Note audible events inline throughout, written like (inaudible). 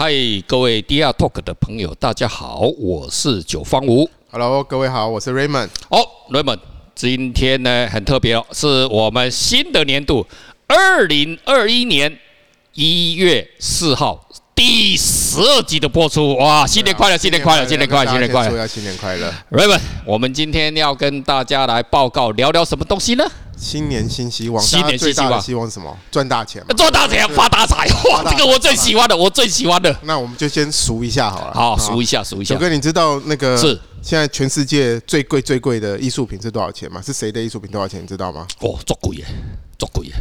嗨，各位 DR Talk 的朋友，大家好，我是九方吴。Hello，各位好，我是 Raymond。哦，Raymond，今天呢很特别哦，是我们新的年度，二零二一年一月四号第十二集的播出。哇，新年快乐，新年快乐，新年快乐，新年快乐，新年快乐。Raymond，我们今天要跟大家来报告聊聊什么东西呢？新年新希望，新年新希望，希望什么？赚大钱，赚大钱，发大财！哇，这个我最喜欢的，我最喜欢的。那我们就先数一下好了。好，数一下，数一下。九哥，你知道那个是现在全世界最贵最贵的艺术品是多少钱吗？是谁的艺术品多少钱？你知道吗？哦，作贵耶，作贵耶。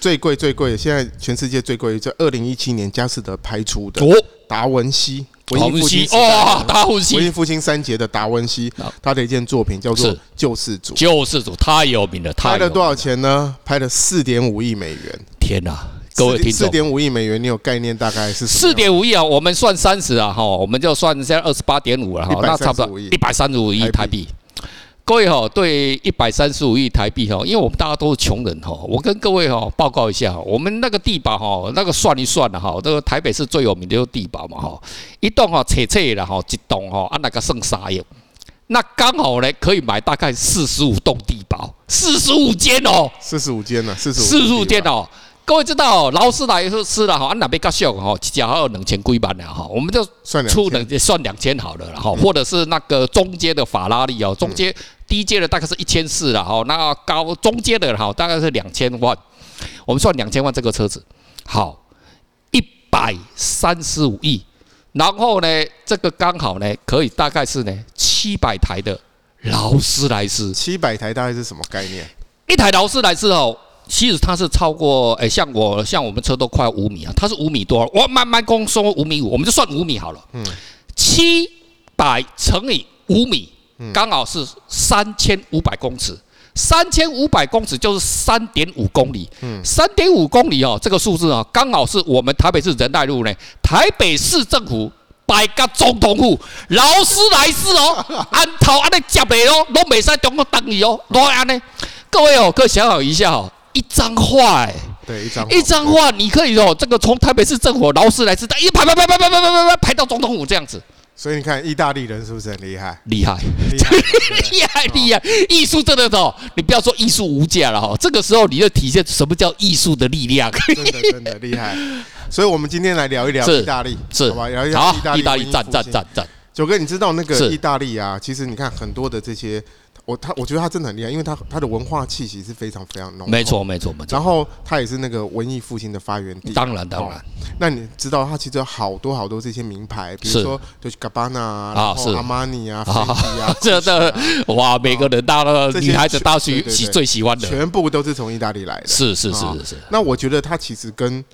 最贵最贵的，现在全世界最贵，在二零一七年佳士得拍出的达文西。文艺复兴哇，达文西，文艺复兴三杰的达文西，他的一件作品叫做《救世主》。救世主太有名了，拍了多少钱呢？拍了四点五亿美元。天哪，各位听众，四点五亿美元，你有概念？大概是四点五亿啊？我们算三十啊，哈，我们就算现在二十八点五了哈，那差不多一百三十五亿台币。各位哈，对一百三十五亿台币哈，因为我们大家都是穷人哈，我跟各位哈报告一下，我们那个地堡哈，那个算一算了哈，这个台北市最有名的就是地堡嘛哈，一栋哈切切了哈，一栋哈啊那个剩啥用？那刚好呢可以买大概四十五栋地堡，四十五间哦，四十五间呢，四十四十五间哦。各位知道，劳斯莱斯了哈，安那边较秀哈，一家还有两千几万了哈，我们就出两算两千好了哈，或者是那个中阶的法拉利哦，中阶低阶的大概是一千四了哈，那高中阶的哈大概是两千万，我们算两千万这个车子，好，一百三十五亿，然后呢，这个刚好呢可以大概是呢七百台的劳斯莱斯，七百台大概是什么概念？一台劳斯莱斯哦。其实它是超过，诶，像我像我们车都快五米啊，它是五米多，我慢慢公说五米五，我们就算五米好了。嗯，七百乘以五米，刚好是三千五百公尺，三千五百公尺就是三点五公里。嗯，三点五公里哦，这个数字啊，刚好是我们台北市仁爱路呢，台北市政府摆个总统府，劳斯莱斯哦，(laughs) 安头安尼接的哦，都没在中国等你哦，都安呢。各位哦，各位想好一下哦。一张画，哎，对，一张一张画，你可以哦，这个从台北市政府劳斯莱斯，一排排排排排排排排排排到总统府这样子。所以你看，意大利人是不是很厉害？厉害，厉害，(laughs) 厉害！艺术真的哦，你不要说艺术无价了哈，这个时候你就体现什么叫艺术的力量。真的真的厉害。所以我们今天来聊一聊意大利，是，好吧？聊一聊意大利，赞赞赞赞。九哥，你知道那个意大利啊？其实你看很多的这些。我他我觉得他真的很厉害，因为他他的文化气息是非常非常浓。没错没错没错。然后他也是那个文艺复兴的发源地。当然当然。那你知道他其实有好多好多这些名牌，比如说就是 Gabbana 啊，然后阿玛尼啊，(laughs) 啊，(laughs) 这的哇，每个人大了女孩子大喜喜最喜欢的，全部都是从意大利来的。是是是是是。那我觉得他其实跟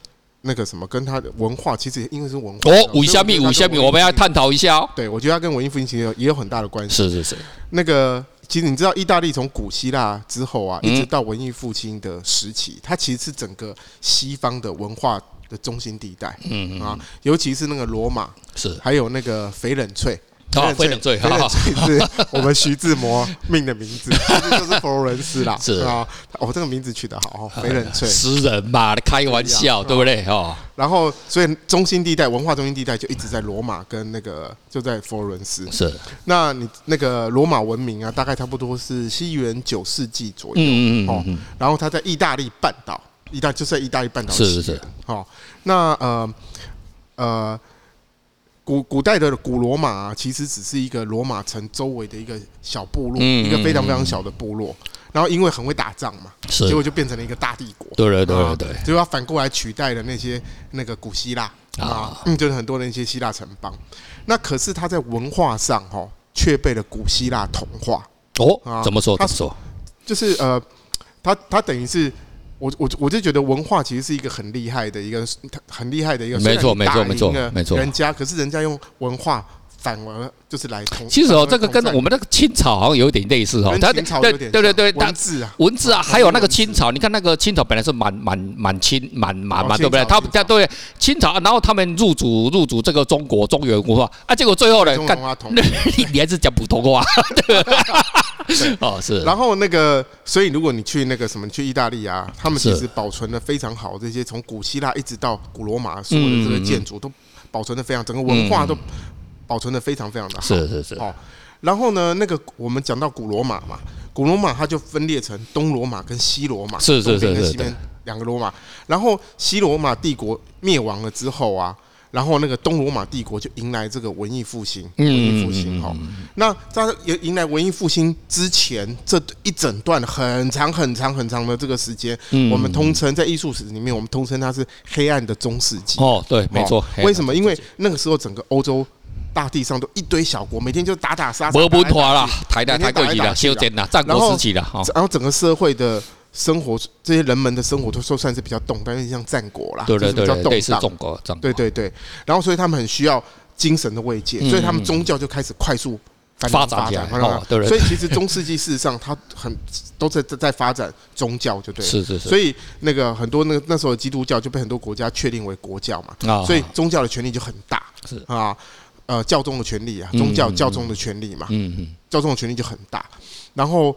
那个什么，跟他的文化其实因为是文化。哦，五香米五香米，我们要探讨一下哦。对，我觉得他跟文艺复兴其实也有很大的关系。是是是。那个。其实你知道，意大利从古希腊之后啊，一直到文艺复兴的时期，它其实是整个西方的文化的中心地带。嗯啊，尤其是那个罗马，是还有那个翡冷翠。啊，翡冷翠，翡冷翠是我们徐志摩 (laughs) 命的名字，就是佛罗伦斯啦。是啊，哦，这个名字取得好，翡冷翠。诗人嘛，开玩笑，对不对？哦。然后，所以中心地带，文化中心地带就一直在罗马跟那个就在佛罗伦斯。是。那你那个罗马文明啊，大概差不多是西元九世纪左右。嗯嗯嗯。哦。然后它在意大利半岛，意大就在意大利半岛。是是是。好，那呃呃。古古代的古罗马啊，其实只是一个罗马城周围的一个小部落，一个非常非常小的部落。然后因为很会打仗嘛，结果就变成了一个大帝国。对对对对，就要反过来取代了那些那个古希腊啊，嗯就是很多的一些希腊城邦。那可是他在文化上哈，却被了古希腊同化。哦，啊怎么说？他说，就是呃，他他等于是。我我我就觉得文化其实是一个很厉害的一个，很厉害的一个，没错没错没错没错，人家可是人家用文化反而就是来统。其实哦，这个跟我们那个清朝好像有点类似哦。清朝有点对对对，文字啊文字啊，还有那个清朝，你看那个清朝本来是满满满清满满满对不对？他们家对清朝，然后他们入主入主这个中国中原文化啊，结果最后呢，干你 (laughs) 你还是讲普通话。(laughs) (laughs) 哦，是。然后那个，所以如果你去那个什么，去意大利啊，他们其实保存的非常好，这些从古希腊一直到古罗马所有的这个建筑都保存的非常，整个文化都保存的非常非常的好。是是是。哦，然后呢，那个我们讲到古罗马嘛，古罗马它就分裂成东罗马跟西罗马，是是是是，东边跟西边两个罗马。然后西罗马帝国灭亡了之后啊。然后那个东罗马帝国就迎来这个文艺复兴，文艺复兴哈。那在迎来文艺复兴之前，这一整段很长很长很长的这个时间，我们通称在艺术史里面，我们通称它是黑暗的中世纪。哦，对，没错。为什么？因为那个时候整个欧洲大地上都一堆小国，每天就打打杀杀，没文化了，太大太过激了，修建了战国时期了。然后整个社会的。生活这些人们的生活都说算是比较动荡，因为像战国啦，就是比较动荡。对对对，然后所以他们很需要精神的慰藉，所以他们宗教就开始快速发展发展。所以其实中世纪事实上它很都在在发展宗教，就对。是是是。所以那个很多那个那时候的基督教就被很多国家确定为国教嘛，所以宗教的权力就很大。是啊，呃，教宗的权利啊，宗教教宗的权利嘛，嗯嗯，教宗的权利就很大，然后。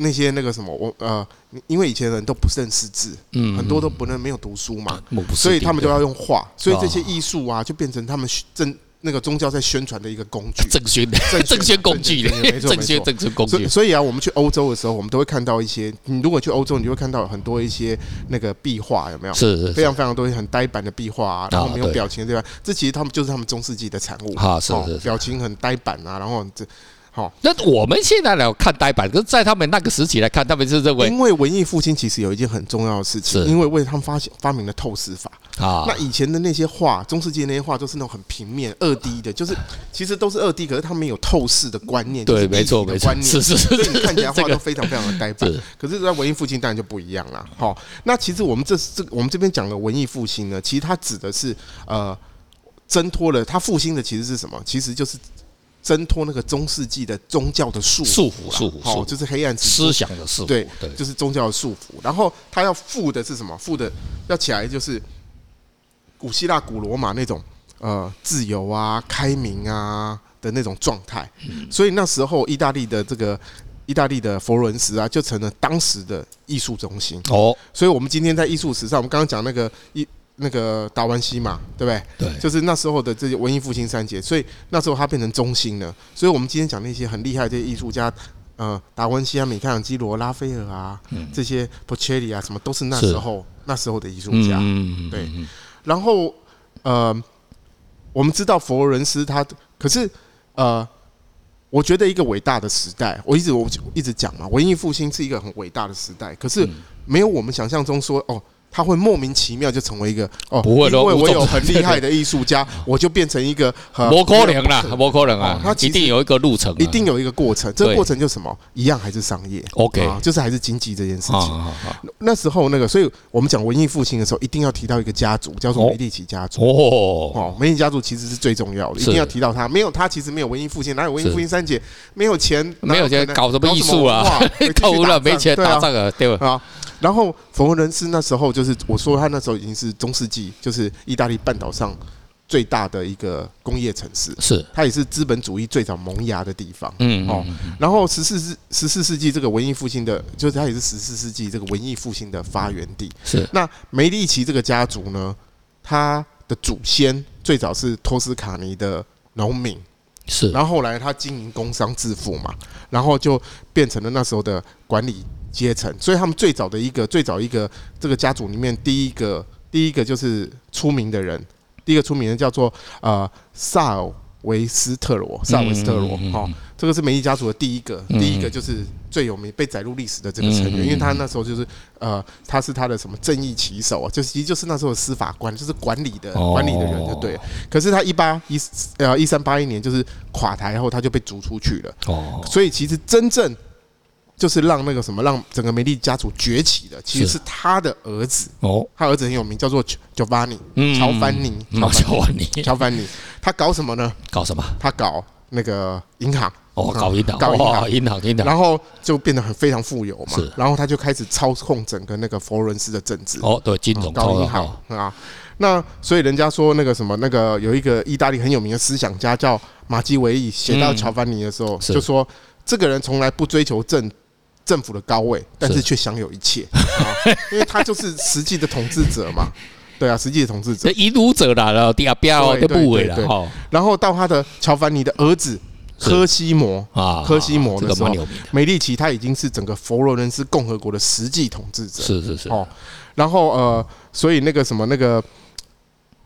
那些那个什么，我呃，因为以前人都不认识字，嗯，很多都不能没有读书嘛，所以他们都要用画，所以这些艺术啊，就变成他们正那个宗教在宣传的一个工具，正宣的正 (laughs) 宣工具，没错，正宣正宣工具。所以啊，我们去欧洲的时候，我们都会看到一些，你如果去欧洲，你就会看到很多一些那个壁画，有没有？是是，非常非常多很呆板的壁画啊，然后没有表情，对吧？这其实他们就是他们中世纪的产物啊，是是，表情很呆板啊，然后这。哦，那我们现在来看呆板，可是在他们那个时期来看，他们是认为，因为文艺复兴其实有一件很重要的事情，因为为他们发现发明了透视法啊。那以前的那些画，中世纪那些画都是那种很平面、二 D 的，就是其实都是二 D，可是他们有透视的观念，对，没错，没错，是是是，所以你看起来画都非常非常的呆板。可是，在文艺复兴当然就不一样了。好，那其实我们这这我们这边讲的文艺复兴呢，其实它指的是呃，挣脱了它复兴的其实是什么？其实就是。挣脱那个中世纪的宗教的束束缚，束缚，好，就是黑暗思想的束缚，对，就是宗教的束缚。然后他要复的是什么？复的要起来就是古希腊、古罗马那种呃自由啊、开明啊的那种状态。所以那时候意大利的这个意大利的佛罗伦斯啊，就成了当时的艺术中心。哦，所以我们今天在艺术史上，我们刚刚讲那个一。那个达文西嘛，对不对？对，就是那时候的这些文艺复兴三杰，所以那时候他变成中心了。所以我们今天讲那些很厉害的这些艺术家，呃，达文西啊、米开朗基罗、拉斐尔啊，这些波切利啊，什么都是那时候那时候的艺术家。嗯对。然后呃，我们知道佛罗伦斯，他可是呃，我觉得一个伟大的时代，我一直我一直讲嘛，文艺复兴是一个很伟大的时代，可是没有我们想象中说哦。他会莫名其妙就成为一个哦，不会，因为我有很厉害的艺术家，(laughs) 我就变成一个很不可能啦，不可能啊！他一定有一个路程，一定有一个过程。这个过程就是什么？一样还是商业？OK，就是还是经济这件事情。那时候那个，所以我们讲文艺复兴的时候，一定要提到一个家族，叫做梅第奇家族。哦哦，梅第奇家族其实是最重要的，一定要提到他。没有他，其实没有文艺复兴，哪有文艺复兴三杰？没有钱，没有钱搞什么艺术啊？偷了 (laughs) 没钱打仗啊？对吧？然后佛罗伦斯那时候就是我说他那时候已经是中世纪，就是意大利半岛上最大的一个工业城市，是它也是资本主义最早萌芽的地方。嗯哦，然后十四世十四世纪这个文艺复兴的，就是它也是十四世纪这个文艺复兴的发源地。是那梅利奇这个家族呢，他的祖先最早是托斯卡尼的农民，是然后后来他经营工商致富嘛，然后就变成了那时候的管理。阶层，所以他们最早的一个最早一个这个家族里面，第一个第一个就是出名的人，第一个出名的叫做呃萨尔维斯特罗，萨尔维斯特罗，哈，这个是梅第家族的第一个，第一个就是最有名被载入历史的这个成员，因为他那时候就是呃他是他的什么正义旗手啊，就其实就是那时候的司法官，就是管理的管理的人就对了。可是他一八一呃一三八一年就是垮台后，他就被逐出去了。哦，所以其实真正。就是让那个什么，让整个梅利家族崛起的，其实是他的儿子哦，他儿子很有名，叫做乔凡尼，乔凡尼，乔凡尼，乔凡尼，他搞什么呢？搞什么？他搞那个银行。哦，搞银行，搞银行，银行，银行，然后就变得很非常富有嘛，然后他就开始操控整个那个佛罗伦斯的政治。哦，对，金融，搞银行啊，那所以人家说那个什么，那个有一个意大利很有名的思想家叫马基维利，写到乔凡尼的时候就说，这个人从来不追求政。政府的高位，但是却享有一切 (laughs) 啊，因为他就是实际的统治者嘛。对啊，实际的统治者。引路者啦，然后第二标的部位了哈。然后到他的乔凡尼的儿子科西摩啊，科西摩的时候，美第奇他已经是整个佛罗伦斯共和国的实际统治者。是是是哦。然后呃，所以那个什么那个，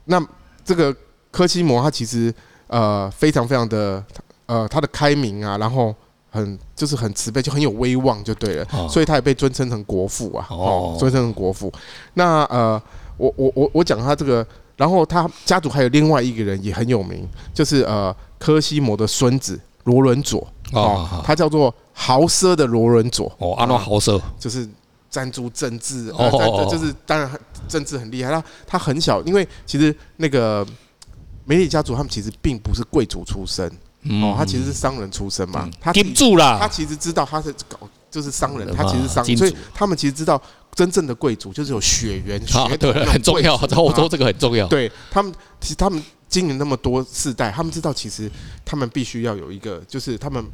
那这个科西摩他其实呃非常非常的呃他的开明啊，然后。很就是很慈悲，就很有威望，就对了，哦、所以他也被尊称成国父啊，哦，尊称成国父。那呃，我我我我讲他这个，然后他家族还有另外一个人也很有名，就是呃科西摩的孙子罗伦佐哦，他叫做豪奢的罗伦佐哦，阿诺豪奢就是赞助政治哦，就是当然政治很厉害。他他很小，因为其实那个梅里家族他们其实并不是贵族出身。哦，他其实是商人出身嘛，他盯住了。他其实知道他是搞就是商人，他其实是商人，所以他们其实知道真正的贵族就是有血缘血对，很重要。我说这个很重要。对他们，其实他们经营那么多世代，他们知道其实他们必须要有一个，就是他们。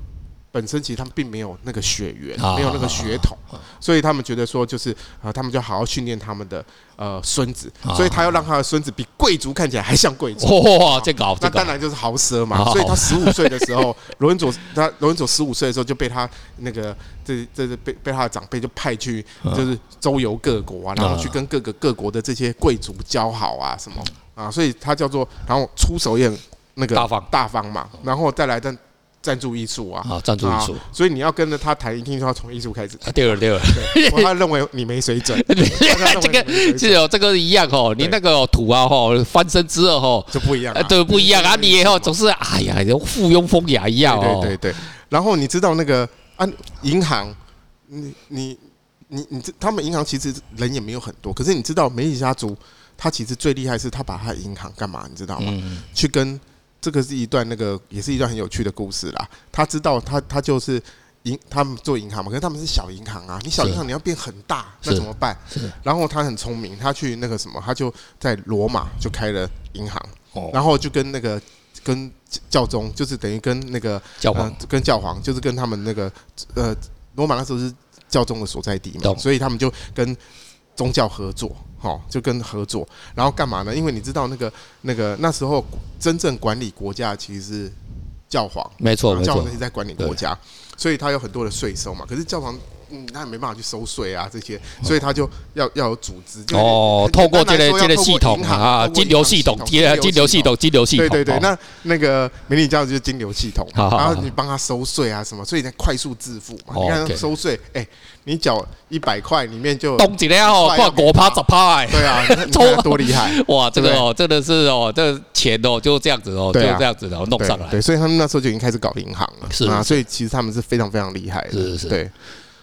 本身其实他们并没有那个血缘，没有那个血统，所以他们觉得说就是啊，他们就好好训练他们的呃孙子，所以他要让他的孙子比贵族看起来还像贵族。哇，这个那当然就是豪奢嘛。所以他十五岁的时候，罗文佐他罗文佐十五岁的时候就被他那个这这是被被他的长辈就派去就是周游各国啊，然后去跟各个各国的这些贵族交好啊什么。啊，所以他叫做然后出手也很那个大方。大方嘛，然后再来但。赞助艺术啊，赞助艺术，所以你要跟着他谈，一定要从艺术开始。对了对了，(laughs) 他认为你没水准，这个是哦这个一样哦，你那个土啊哈，翻身之后哈就不一样，对不一样啊，你以后总是哎呀，附庸风雅一样哦。对对对，然后你知道那个啊，银行，你你你你这他们银行其实人也没有很多，可是你知道梅里家族他其实最厉害是他把他的银行干嘛？你知道吗？去跟。这个是一段那个，也是一段很有趣的故事啦。他知道他他就是银，他们做银行嘛，可是他们是小银行啊。你小银行你要变很大，那怎么办？然后他很聪明，他去那个什么，他就在罗马就开了银行，然后就跟那个跟教宗，就是等于跟那个教皇，跟教皇，就是跟他们那个呃罗马那时候是教宗的所在地嘛，所以他们就跟宗教合作。好，就跟合作，然后干嘛呢？因为你知道那个那个那时候真正管理国家其实是教皇，没错，教皇是在管理国家，所以他有很多的税收嘛。可是教皇。嗯，他也没办法去收税啊，这些，所以他就要要有组织。哦，透过这个这个系统啊，金流系统，金金流系统，金流系统。对对对，那那个梅里家族就是金流系统，然后你帮他收税啊什么，所以才快速致富嘛。你看收税，哎，你缴一百块里面就东几了哦，挂国趴十趴哎。对啊，(laughs) 抽多厉害 (laughs) 哇！这个哦，真的是哦，这钱哦就这样子哦，就这样子然后弄上来。对，所以他们那时候就已经开始搞银行了，是啊，所以其实他们是非常非常厉害的，是是是，对。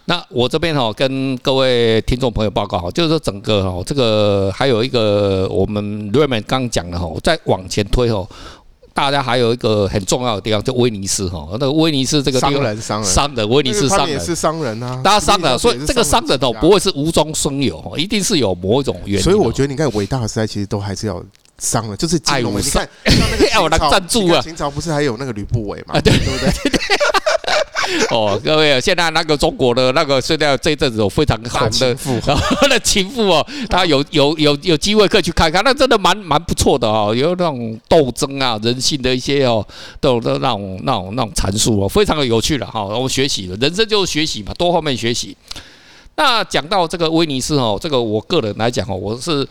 那我这边哈跟各位听众朋友报告哈，就是说整个哈这个还有一个我们 Raymond 刚讲的哈，再往前推哦，大家还有一个很重要的地方，就威尼斯哈，那个威尼斯这个商人商人商人威尼斯商人也是商人啊，大家商人，所以这个商人哦不会是无中生有哈，一定是有某一种原因。所以我觉得你看伟大的时代其实都还是要商人，就是金融。你看爱 (laughs) 我来赞助啊，秦朝不是还有那个吕不韦嘛，对不对？(laughs) (laughs) 哦，各位，现在那个中国的那个现在这一阵子有非常红的，然后的情妇哦，他有有有有机会可以去看看，那真的蛮蛮不错的哦，有那种斗争啊，人性的一些哦，都都那种那种那种阐述哦，非常的有趣了哈，我们学习了，人生就是学习嘛，多方面学习。那讲到这个威尼斯哦，这个我个人来讲哦，我是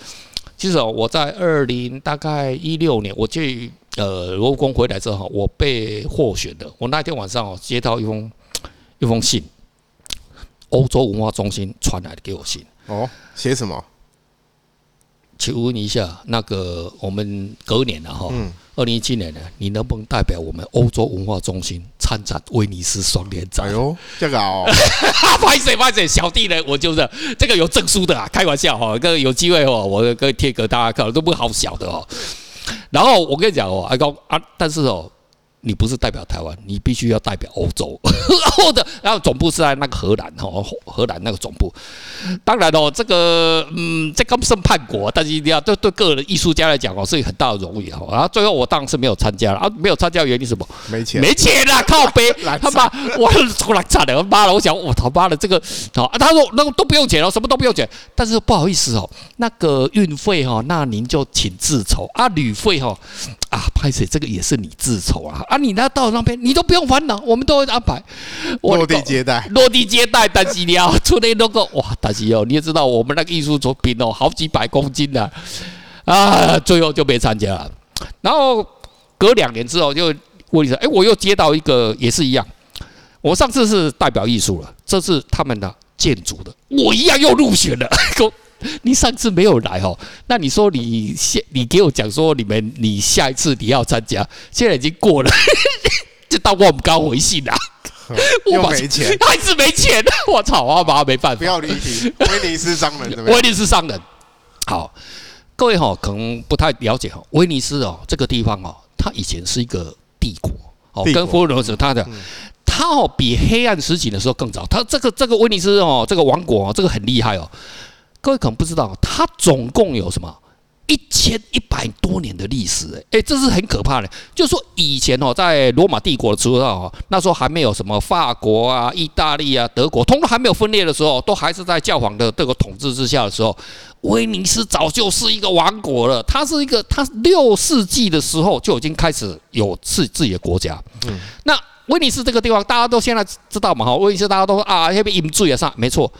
其实哦，我在二零大概一六年我去。呃，罗浮宫回来之后，我被获选的。我那天晚上哦，接到一封 (tsk) 一封信，欧洲文化中心传来的给我信。哦，写什么？请问一下，那个我们隔年了哈，二零一七年呢，你能不能代表我们欧洲文化中心参展威尼斯双年展？哎呦，这个哦，(laughs) 不好意思，不好意思，小弟呢，我就是这个有证书的啊，开玩笑哈，这个有机会哦，我可以贴给大家看，都不好小的哦。然后我跟你讲哦，阿高啊，但是哦，你不是代表台湾，你必须要代表欧洲，(laughs) 然后的然后总部是在那个荷兰哦，荷兰那个总部。当然哦，这个嗯，这刚算叛国，但是一定要对对个人艺术家来讲哦，是一个很大的荣誉哈。然后最后我当然是没有参加了啊，没有参加原因是什么？没钱，没钱啦，靠 (laughs) 背，他妈我出来惨了，妈了，我想我他妈的这个好，他说那个都不用钱哦，什么都不用钱，但是不好意思哦，那个运费哈，那您就请自筹啊，旅费哈。啊，拍谢这个也是你自筹啊！啊，你那到那边你都不用烦恼，我们都会安排落地接待，落地接待，但是你要出那那个哇，但是哦，你也知道我们那个艺术作品哦，好几百公斤的啊，最后就没参加了。然后隔两年之后就问你说，哎，我又接到一个也是一样，我上次是代表艺术了，这次他们的建筑的，我一样又入选了。你上次没有来哦，那你说你现你给我讲说你们你下一次你要参加，现在已经过了，(laughs) 就当我们刚回信了，(laughs) 又没钱，还是没钱，(laughs) 我操，我妈没办法，不要离题，威尼斯商人怎么样？威尼斯商人，好，各位哈可能不太了解哈，威尼斯哦这个地方哦，它以前是一个帝国哦，跟佛罗伦斯它的，它哦比黑暗时期的时候更早，它这个这个威尼斯哦这个王国哦这个很厉害哦。各位可能不知道，它总共有什么一千一百多年的历史，哎，哎，这是很可怕的。就是说以前哦，在罗马帝国的时候哦，那时候还没有什么法国啊、意大利啊、德国，通通还没有分裂的时候，都还是在教皇的这个统治之下的时候，威尼斯早就是一个王国了。它是一个，它六世纪的时候就已经开始有自自己的国家。嗯，那威尼斯这个地方大家都现在知道嘛？哈，威尼斯大家都说啊，那边饮醉啊，上没错。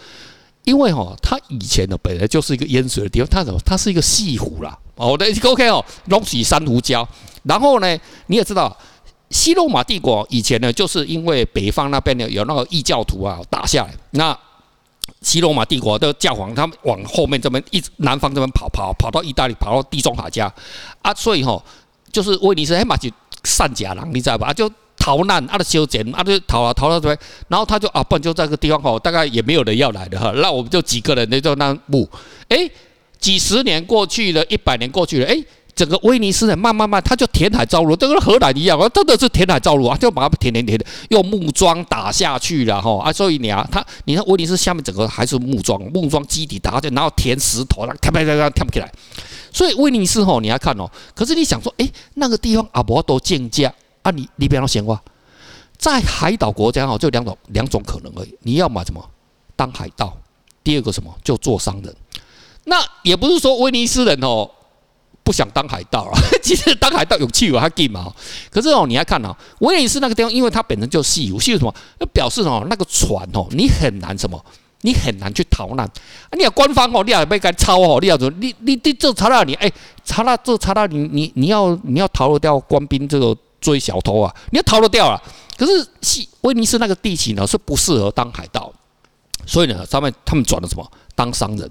因为哈，它以前呢本来就是一个淹水的地方，它什么？它是一个西湖啦。哦，对，OK 哦，隆起珊瑚礁。然后呢，你也知道，西罗马帝国以前呢，就是因为北方那边呢有那个异教徒啊打下来，那西罗马帝国的教皇他们往后面这边一南方这边跑跑跑到意大利，跑到地中海家啊，所以哈，就是威尼斯黑马就善假郎，你知道吧？就。逃难，他的修剪，他就逃啊逃到这边，然后他就啊，不然就在这个地方吼，大概也没有人要来的哈，那我们就几个人，那就那木，哎，几十年过去了，一百年过去了，哎，整个威尼斯人慢慢慢，他就填海造陆，都跟荷兰一样，真的是填海造陆啊，就把它填填填的，用木桩打下去了哈啊，所以你啊，他你看威尼斯下面整个还是木桩，木桩基底打下去，然后填石头，它跳跳跳跳不起来，所以威尼斯吼，你要看哦，可是你想说，哎，那个地方阿伯都降价。啊你，你你别让闲话，在海岛国家哦，就两种两种可能而已。你要么什么当海盗，第二个什么就做商人。那也不是说威尼斯人哦不想当海盗啊，其实当海盗有趣有他劲嘛。可是哦，你要看哦，威尼斯那个地方，因为它本身就潟湖，潟湖什么？那表示哦，那个船哦，你很难什么，你很难去逃难。你要官方哦，你要被该抄哦，你要怎么？你你你这查到你哎，查到这查到你你你要你要逃得掉官兵这个。追小偷啊，你要逃得掉啊。可是西威尼斯那个地形呢，是不适合当海盗，所以呢，他们他们转了什么当商人。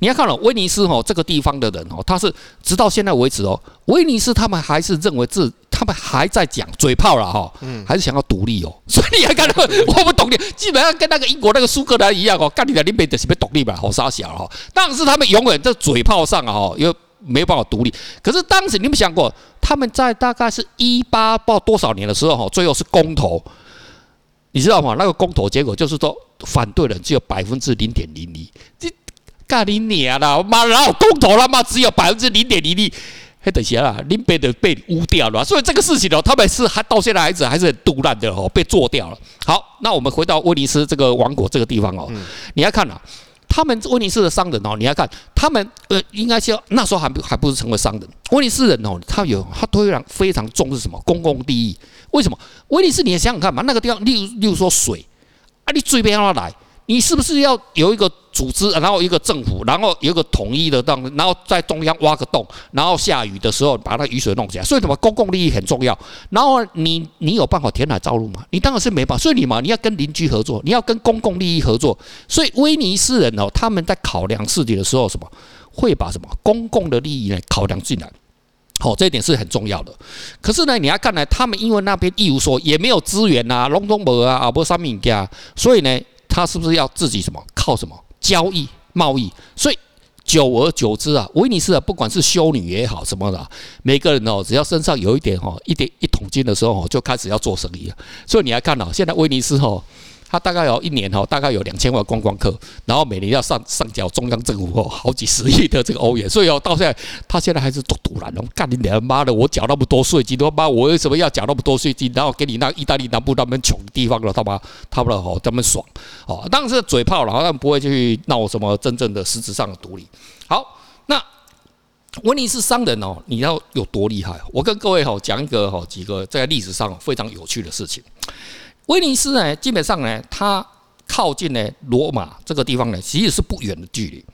你要看了威尼斯哦，这个地方的人哦，他是直到现在为止哦，威尼斯他们还是认为自他们还在讲嘴炮了哈，嗯还是想要独立哦。(laughs) 所以你还看到我不懂你，基本上跟那个英国那个苏格兰一样哦，干你的，林北的是别独立吧，好傻小哈。但是他们永远在嘴炮上啊，哈，因为。没有办法独立，可是当时你们想过，他们在大概是一八不知道多少年的时候，哈，最后是公投，你知道吗？那个公投结果就是说，反对人只有百分之零点零一，这干你娘啦！妈，然后公投他妈只有百分之零点零一，还等下啦，林北的被污掉了，所以这个事情哦，他们是还到现在还是还是很杜烂的哦，被做掉了。好，那我们回到威尼斯这个王国这个地方哦，你要看啊。他们威尼斯的商人哦，你要看他们呃，应该是那时候还还不是成为商人。威尼斯人哦，他有他推然非常重视什么公共利益？为什么？威尼斯你也想想看嘛，那个地方，例如例如说水啊，你水边让它来。你是不是要有一个组织，然后一个政府，然后有一个统一的当，然后在中央挖个洞，然后下雨的时候把那雨水弄起来？所以什么公共利益很重要。然后你你有办法填海造陆吗？你当然是没办法。所以你嘛，你要跟邻居合作，你要跟公共利益合作。所以威尼斯人哦，他们在考量事情的时候，什么会把什么公共的利益呢考量进来？好，这一点是很重要的。可是呢，你要看来他们因为那边一无所也没有资源啊，隆中博啊，啊不三米家，所以呢。他是不是要自己什么靠什么交易贸易？所以久而久之啊，威尼斯啊，不管是修女也好什么的，每个人哦，只要身上有一点哈，一点一桶金的时候，就开始要做生意了。所以你来看啊，现在威尼斯哦。他大概有一年哈，大概有两千万观光客，然后每年要上上缴中央政府哦好几十亿的这个欧元，所以哦到现在他现在还是赌赌烂了。干你娘妈的！我缴那么多税金，他妈我为什么要缴那么多税金？然后给你那意大利南部那边穷地方了，他妈他们哦他们爽哦，当然是嘴炮了，他们不会去闹什么真正的实质上的独立。好，那威尼斯商人哦，你要有多厉害？我跟各位哈讲一个哈几个在历史上非常有趣的事情。威尼斯呢，基本上呢，它靠近呢罗马这个地方呢，其实是不远的距离。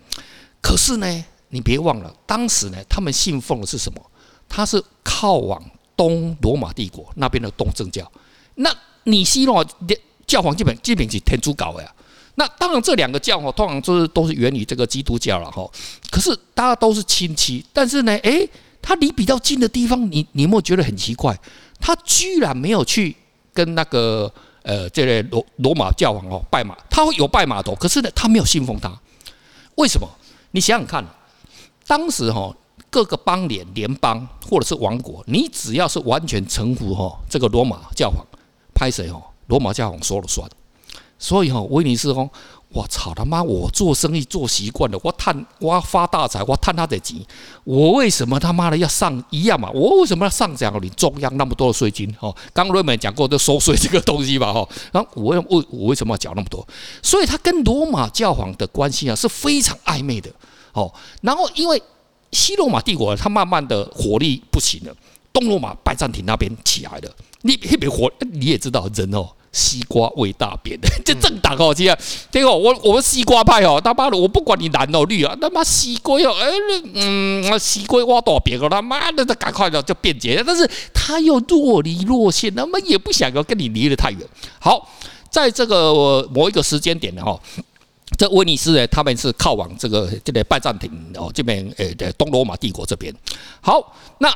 可是呢，你别忘了，当时呢，他们信奉的是什么？它是靠往东罗马帝国那边的东正教。那你西罗马教皇基本基本是天主教呀。那当然，这两个教哦，通常都是都是源于这个基督教了哈。可是大家都是亲戚，但是呢，诶，他离比较近的地方，你你有没有觉得很奇怪？他居然没有去。跟那个呃，这类罗罗马教皇哦拜马，他会有拜码头，可是呢，他没有信奉他，为什么？你想想看，当时哈各个邦联联邦或者是王国，你只要是完全臣服哈这个罗马教皇，拍谁哈罗马教皇说了算，所以哈威尼斯哦。我操他妈！我做生意做习惯了，我贪我要发大财，我贪他的钱，我为什么他妈的要上一样嘛？我为什么要上缴你中央那么多的税金？哦，刚瑞美讲过的收税这个东西吧？哈，然后我为我为什么要缴那么多？所以他跟罗马教皇的关系啊是非常暧昧的。哦，然后因为西罗马帝国他慢慢的火力不行了，东罗马拜占庭那边起来了，你特别火，你也知道人哦。西瓜为大便的，(laughs) 这政党哦，这样，这个我我们西瓜派哦，他妈的，我不管你蓝哦绿啊，他妈西瓜哦，哎，嗯，西瓜挖大便哦，他妈的，他赶快的就变节，但是他又若离若现，他妈也不想要跟你离得太远。好，在这个某一个时间点的，哈，这威尼斯呢，他们是靠往这个这个拜占庭哦这边，诶，东罗马帝国这边。好，那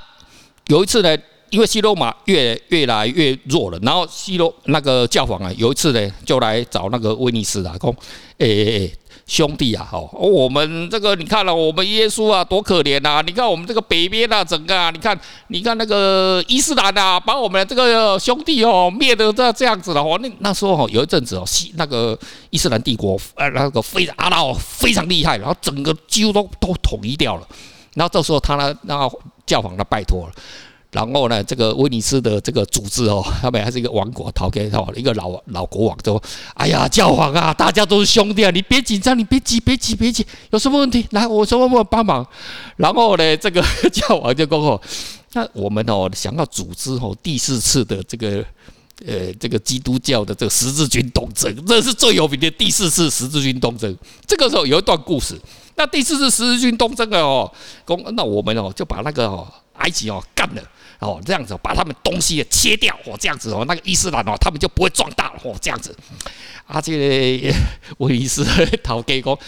有一次呢。因为西罗马越越来越弱了，然后西罗那个教皇啊，有一次呢，就来找那个威尼斯啊，说：“哎哎哎，兄弟啊，哦，我们这个你看了，我们耶稣啊，多可怜啊！你看我们这个北边啊，整个啊，你看，你看那个伊斯兰啊，把我们这个兄弟哦灭的这这样子了。哦，那那时候哦，有一阵子哦，西那个伊斯兰帝国呃那个非常阿拉非常厉害，然后整个几乎都都统一掉了。然后这时候他呢，那个教皇呢拜托了。”然后呢，这个威尼斯的这个组织哦，他们还是一个王国，讨给他一个老老国王说：“哎呀，教皇啊，大家都是兄弟啊，你别紧张，你别急，别急，别急，有什么问题来，我什么问帮忙。”然后呢，这个教皇就说：“哦，那我们哦想要组织哦第四次的这个呃这个基督教的这个十字军东征，这是最有名的第四次十字军东征。这个时候有一段故事，那第四次十字军东征的哦，公那我们哦就把那个哦埃及哦干了。”哦，这样子把他们东西也切掉，哦，这样子哦，那个伊斯兰哦，他们就不会壮大了，哦，这样子。啊，这个 (laughs) 威尼斯陶给公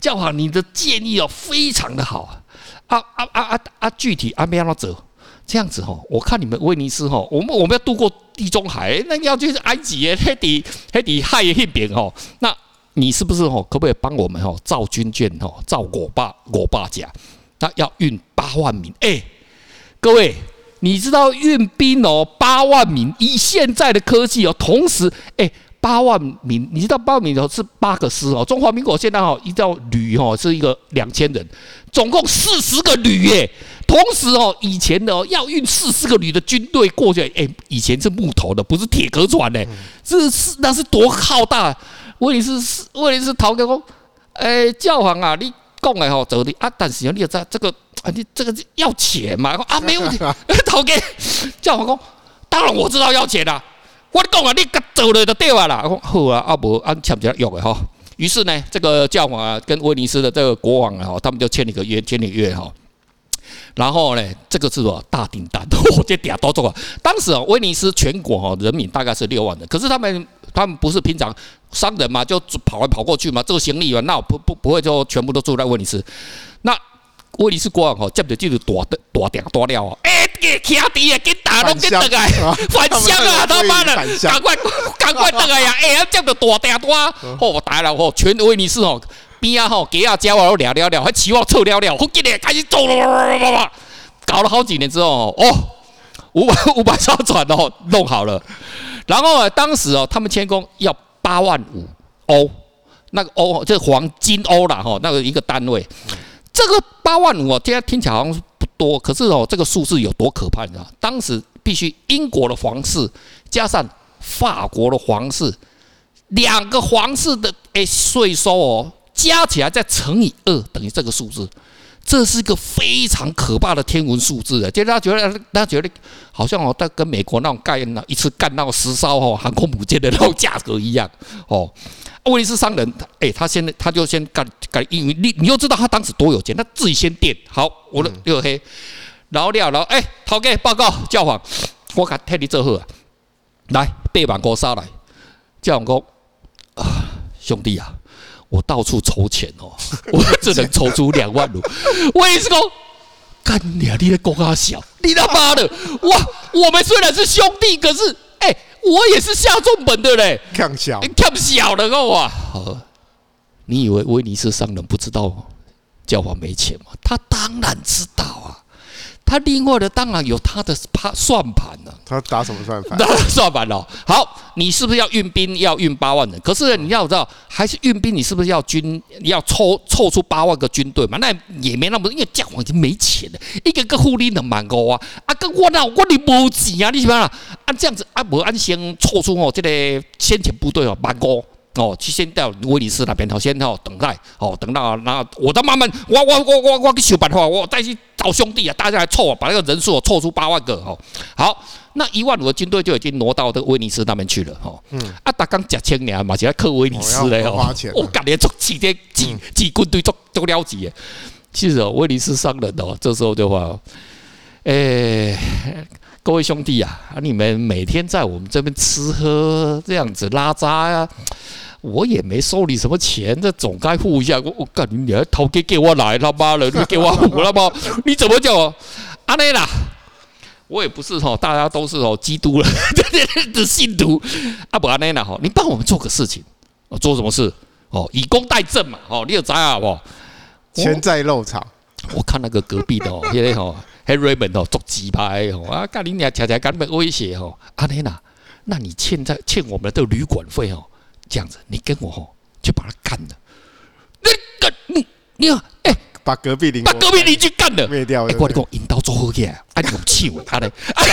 教皇，你的建议哦，非常的好啊啊啊啊啊！具体安排要走，这样子哦，我看你们威尼斯哦，我们我们要渡过地中海，那要去埃及诶，黑底黑底海那边哦，那你是不是哦，可不可以帮我们哦造军舰哦，造我爸我爸家，那要运八万名，哎，各位。你知道运兵哦，八万名，以现在的科技哦，同时哎，八万名，你知道八万名哦是八个师哦，中华民国现在哦一条旅哦是一个两千人，总共四十个旅耶，同时哦以前的哦要运四十个旅的军队过去，哎，以前是木头的，不是铁壳船呢，这是那是多浩大，威尼斯是威尼斯陶哥公，哎，教皇啊，你讲的吼走的啊，但是你要在这个。啊，你这个要钱嘛？啊，没问题。(laughs) (laughs) 陶给教皇讲，当然我知道要钱啦。我讲啊，你甲走了就对了啦。好啊，阿伯按签字用的吼。于是呢，这个教皇啊，跟威尼斯的这个国王啊，他们就签了一个约，签了约哈。然后呢，这个是说大订单，(laughs) 我这嗲多做啊。当时啊，威尼斯全国哈人民大概是六万人，可是他们他们不是平常商人嘛，就跑来跑过去嘛，这个行李员，那不不不会就全部都住在威尼斯那。威尼斯国王吼，接着就是大的大顶大料哦，哎，兄弟啊，给打拢给倒来，返乡啊，他妈的，赶快赶快倒来呀！哎，(laughs) 接着大顶大，哦，大了哦，全威尼斯哦，边啊吼，给啊交啊都聊聊聊，还期望臭聊聊，我今天开始走了，搞了好几年之后哦，五百五百艘船哦弄好了，然后啊，当时哦他们签工要八万五欧，那个欧就是黄金欧啦哈，那个一个单位，这个八万五哦，现在听起来好像不多，可是哦这个数字有多可怕你知道？当时必须英国的皇室加上法国的皇室。两个皇室的诶税收哦，加起来再乘以二，等于这个数字，这是一个非常可怕的天文数字的。就他觉得，他觉得好像哦，他跟美国那种干那一次干到十艘哦 (laughs) 航空母舰的那种价格一样哦。威尼斯商人，诶，他先他就先干干，因为你你又知道他当时多有钱，他自己先垫好我的六黑，然后了，然后诶，头家报告教皇，我看替你做好啊，来八万五杀来，教皇讲。啊，兄弟啊，我到处筹钱哦，(laughs) 我只能筹出两万五。我也是说，干你啊！你的公阿小，你他妈的！哇，我们虽然是兄弟，可是哎、欸，我也是下重本的嘞。看小，看小的哦啊！你以为威尼斯商人不知道教皇没钱吗？他当然知道啊。他另外的当然有他的盘算盘了。他打什么算盘？(laughs) 打算盘了。好，你是不是要运兵？要运八万人？可是你要知道，还是运兵？你是不是要军？要凑凑出八万个军队嘛？那也没那么，因为教皇已经没钱了，一个个护理能蛮高啊！啊，跟我那我你没钱啊？你什么啊？按这样子啊，不按先凑出哦，这个先遣部队哦，蛮高。哦，去先到威尼斯那边，头先哦等待，哦等到那我再慢慢，我我我我我去想办法，我再去找兄弟啊，大家来凑啊，把那个人数凑出八万个哦。好，那一万五的军队就已经挪到这个威尼斯那边去了哦。嗯。啊，大刚讲千年嘛，现在克威尼斯嘞哦。我感觉做几天几几军队做做了解。其实哦，威尼斯商人哦，这时候的话，诶，各位兄弟啊，你们每天在我们这边吃喝这样子拉渣呀。我也没收你什么钱，这总该付一下。我我干你，你还掏给给我来他妈的，你给我付了吗？你怎么叫我阿内啦？我也不是吼，大家都是哦基督了 (laughs) 的信徒。阿不阿内啦吼，你帮我们做个事情，做什么事？哦，以工代赈嘛。哦，你有在啊不？钱在肉场。我看那个隔壁的哦，现在吼，Raymond 哦，捉鸡排哦，啊，干你娘，恰恰干被威胁哦。阿内娜，那你欠在欠我们的旅馆费哦。这样子，你跟我吼，就把他干了。那个你你哎，把隔壁邻把隔壁邻居干了，灭掉。哎，我你讲引导做好嘢，(laughs) (laughs) 啊，有气我，他嘞。啊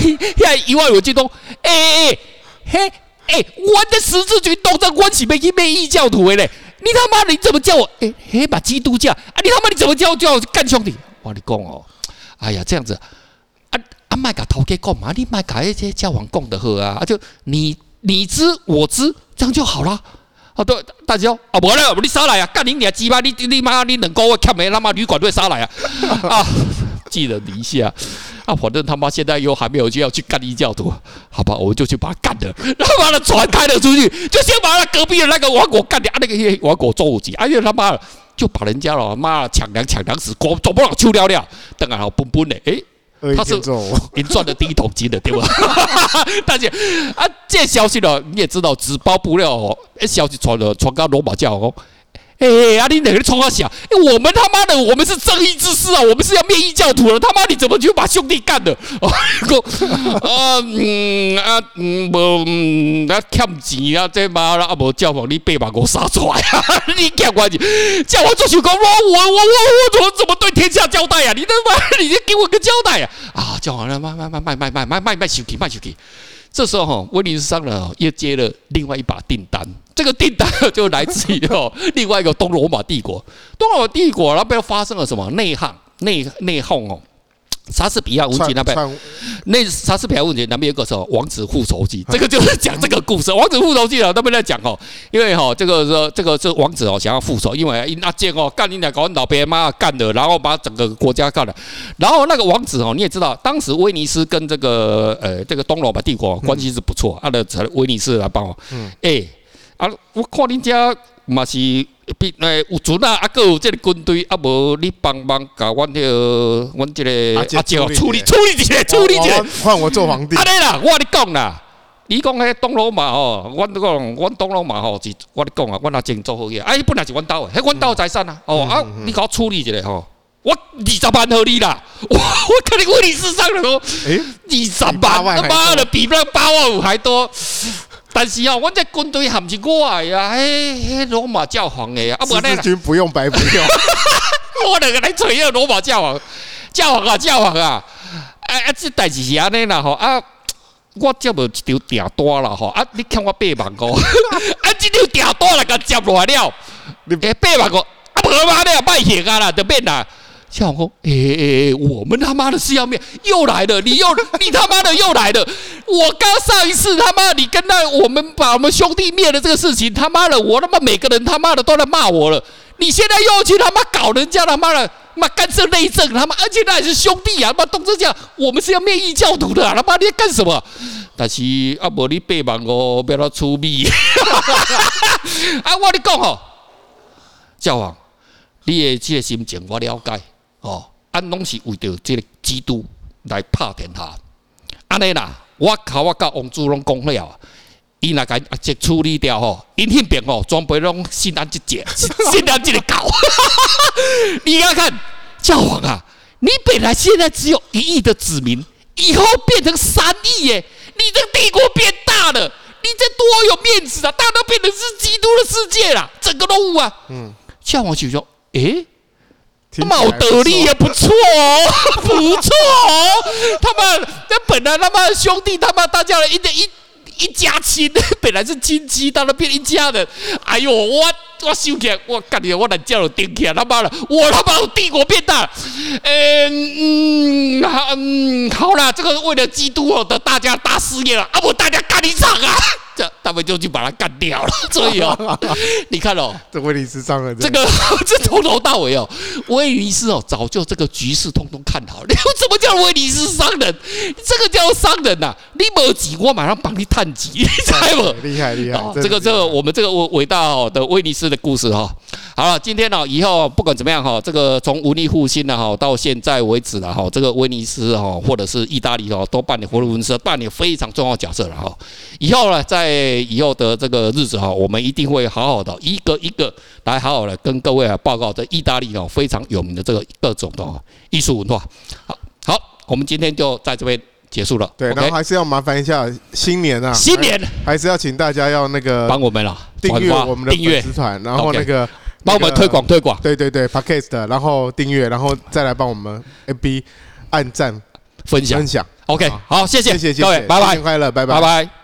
喂，现在一万五军东，哎哎嘿哎，我的十字军都在关起被一没异教徒的嘞。你他妈你怎么叫我？哎嘿，把基督教啊，你他妈你怎么叫叫我干兄弟？我跟你讲哦，哎呀，这样子，啊啊，麦甲头家讲嘛，你麦甲那些教皇讲的好啊，啊就你。你知我知，这样就好了。啊，对，大家啊，不了，你杀来啊！干你娘鸡巴！你你妈你能够我看没他妈旅馆队杀来啊！啊，(laughs) 记得你一下啊！反正他妈现在又还没有就要去干异教徒，好吧，我们就去把他干了，然后把他船开了出去，就先把他隔壁的那个王国干掉，啊，那个王国周武吉，哎呀他妈就把人家了妈抢粮抢粮食，国走不了秋了了，等下好奔奔的，诶。他是已经赚了第一桶金的，对吧？(laughs) 大姐啊，这消息了你也知道，纸包不料哦，消息传了传到罗马教哦。哎、欸，阿、啊、你哪个冲他想？哎、欸，我们他妈的，我们是正义之师啊，我们是要灭异教徒了。他妈，你怎么就把兄弟干了？哦，啊，嗯啊，嗯，无，啊，欠钱啊，这妈啦啊，无叫我你八万五杀出来啊，(laughs) 你欠我钱，叫我做小工，我我我我我我怎么对天下交代呀、啊？你他妈，你先给我个交代呀、啊！啊，教皇，卖卖卖卖卖卖卖卖卖卖手机卖手机。这时候哈，威尼斯商人又接了另外一把订单，这个订单就来自于哦 (laughs) 另外一个东罗马帝国。东罗马帝国那边发生了什么内讧、内内讧哦？莎士比亚文集那边，那莎士比亚文集那边有个什么《王子复仇记》，(laughs) 这个就是讲这个故事。《王子复仇记》啊，那边在讲哦，因为哈这个说这个是王子哦想要复仇，因为那剑哦干你俩搞老别妈干的，然后把整个国家干了。然后那个王子哦你也知道，当时威尼斯跟这个呃这个东罗马帝国关系是不错，他的威尼斯来帮我。嗯。哎，啊，我看人家嘛是。比诶有船啊，啊，阁有即个军队，啊，无你帮忙甲阮迄个，阮这个阿舅处理处理一下，处理一下，换我做皇帝。安尼啦，我甲你讲啦，你讲迄东罗马吼，阮讲阮东罗马吼是，我你讲啊，阮阿真做好嘢，哎，本来是阮兜诶，迄阮兜财产啊，哦啊，你甲我处理一下吼，我二十万互你啦，(laughs) 我我看你威尼斯商人说，诶，二十万，他妈的比那八万五还多，但是啊，阮这军队还不是我诶呀，迄迄罗马教皇诶呀，啊，十字军不用白不用，(laughs) 我两个来找迄罗马教皇，教皇啊教皇啊，啊啊，这代志是安尼啦吼啊。我接无一条订单啦吼，啊！你欠我八万个，(laughs) 啊！即条订单来甲接落来了，诶，八万个，啊！无妈的，卖血啊啦，得变啦。小红，诶诶诶，我们他妈的是要灭，又来了，你又你他妈的又来了。(laughs) 我刚上一次他妈你跟那我们把我们兄弟灭了这个事情，他妈的，我他妈每个人他妈的都在骂我了。你现在又去他妈搞人家他妈的。妈干涉内政，他妈，而且那也是兄弟啊！妈，董事长，我们是要灭异教徒的，他妈你在干什么？(laughs) 但是啊，无你八万五，不要他出米。(laughs) 啊，我你讲吼，教皇，你的这个心情我了解哦。安拢是为着即个基督来打天下。安尼啦，我靠，我甲王主拢讲了，伊那个啊，即处理掉吼，因迄边吼，全部拢信安即只，(laughs) 信安即个狗。(laughs) 你要看教皇啊，你本来现在只有一亿的子民，以后变成三亿耶，你这帝国变大了，你这多有面子啊！大家都变成是基督的世界啦，整个都啊。嗯，教皇就说：“诶，茂德利也不错哦，(laughs) 不错哦。他们那本来他妈兄弟，他妈大家一点一。”一家亲，(laughs) 本来是亲戚，到了变一家人。哎呦，我我想起来，我感觉我的叫了顶起来，他妈的，我他妈帝国变大。嗯嗯，好嗯，好了，这个为了基督哦的大家大事业了，啊不，大家干一场啊！这他们就去把他干掉了。(laughs) 所以哦，(laughs) 你看哦，这威尼斯商人，这个这从头到尾哦，威尼斯哦早就这个局势通通看好了。你什么叫威尼斯商人？这个叫商人呐、啊！你没急，我马上帮你探急，你猜不？(laughs) 厉害厉害！哦、这个这个我们这个伟伟大的威尼斯的故事哈。好了，今天呢以后不管怎么样哈，这个从文艺复兴呢哈到现在为止了哈，这个威尼斯哈或者是意大利哈都扮演佛罗伦斯扮演非常重要的角色了哈。以后呢在在以后的这个日子哈，我们一定会好好的一个一个来好好的跟各位啊报告这意大利哦非常有名的这个各种的艺术文化。好，好，我们今天就在这边结束了。对，然后还是要麻烦一下新年啊，新年还是要请大家要那个帮我们了订阅我们的粉丝团，然后那个帮我们推广推广。对对对，Podcast，然后订阅，然后再来帮我们 FB 按赞分享分享。OK，好，谢谢谢谢各位，拜拜，新年快乐，拜拜，拜拜。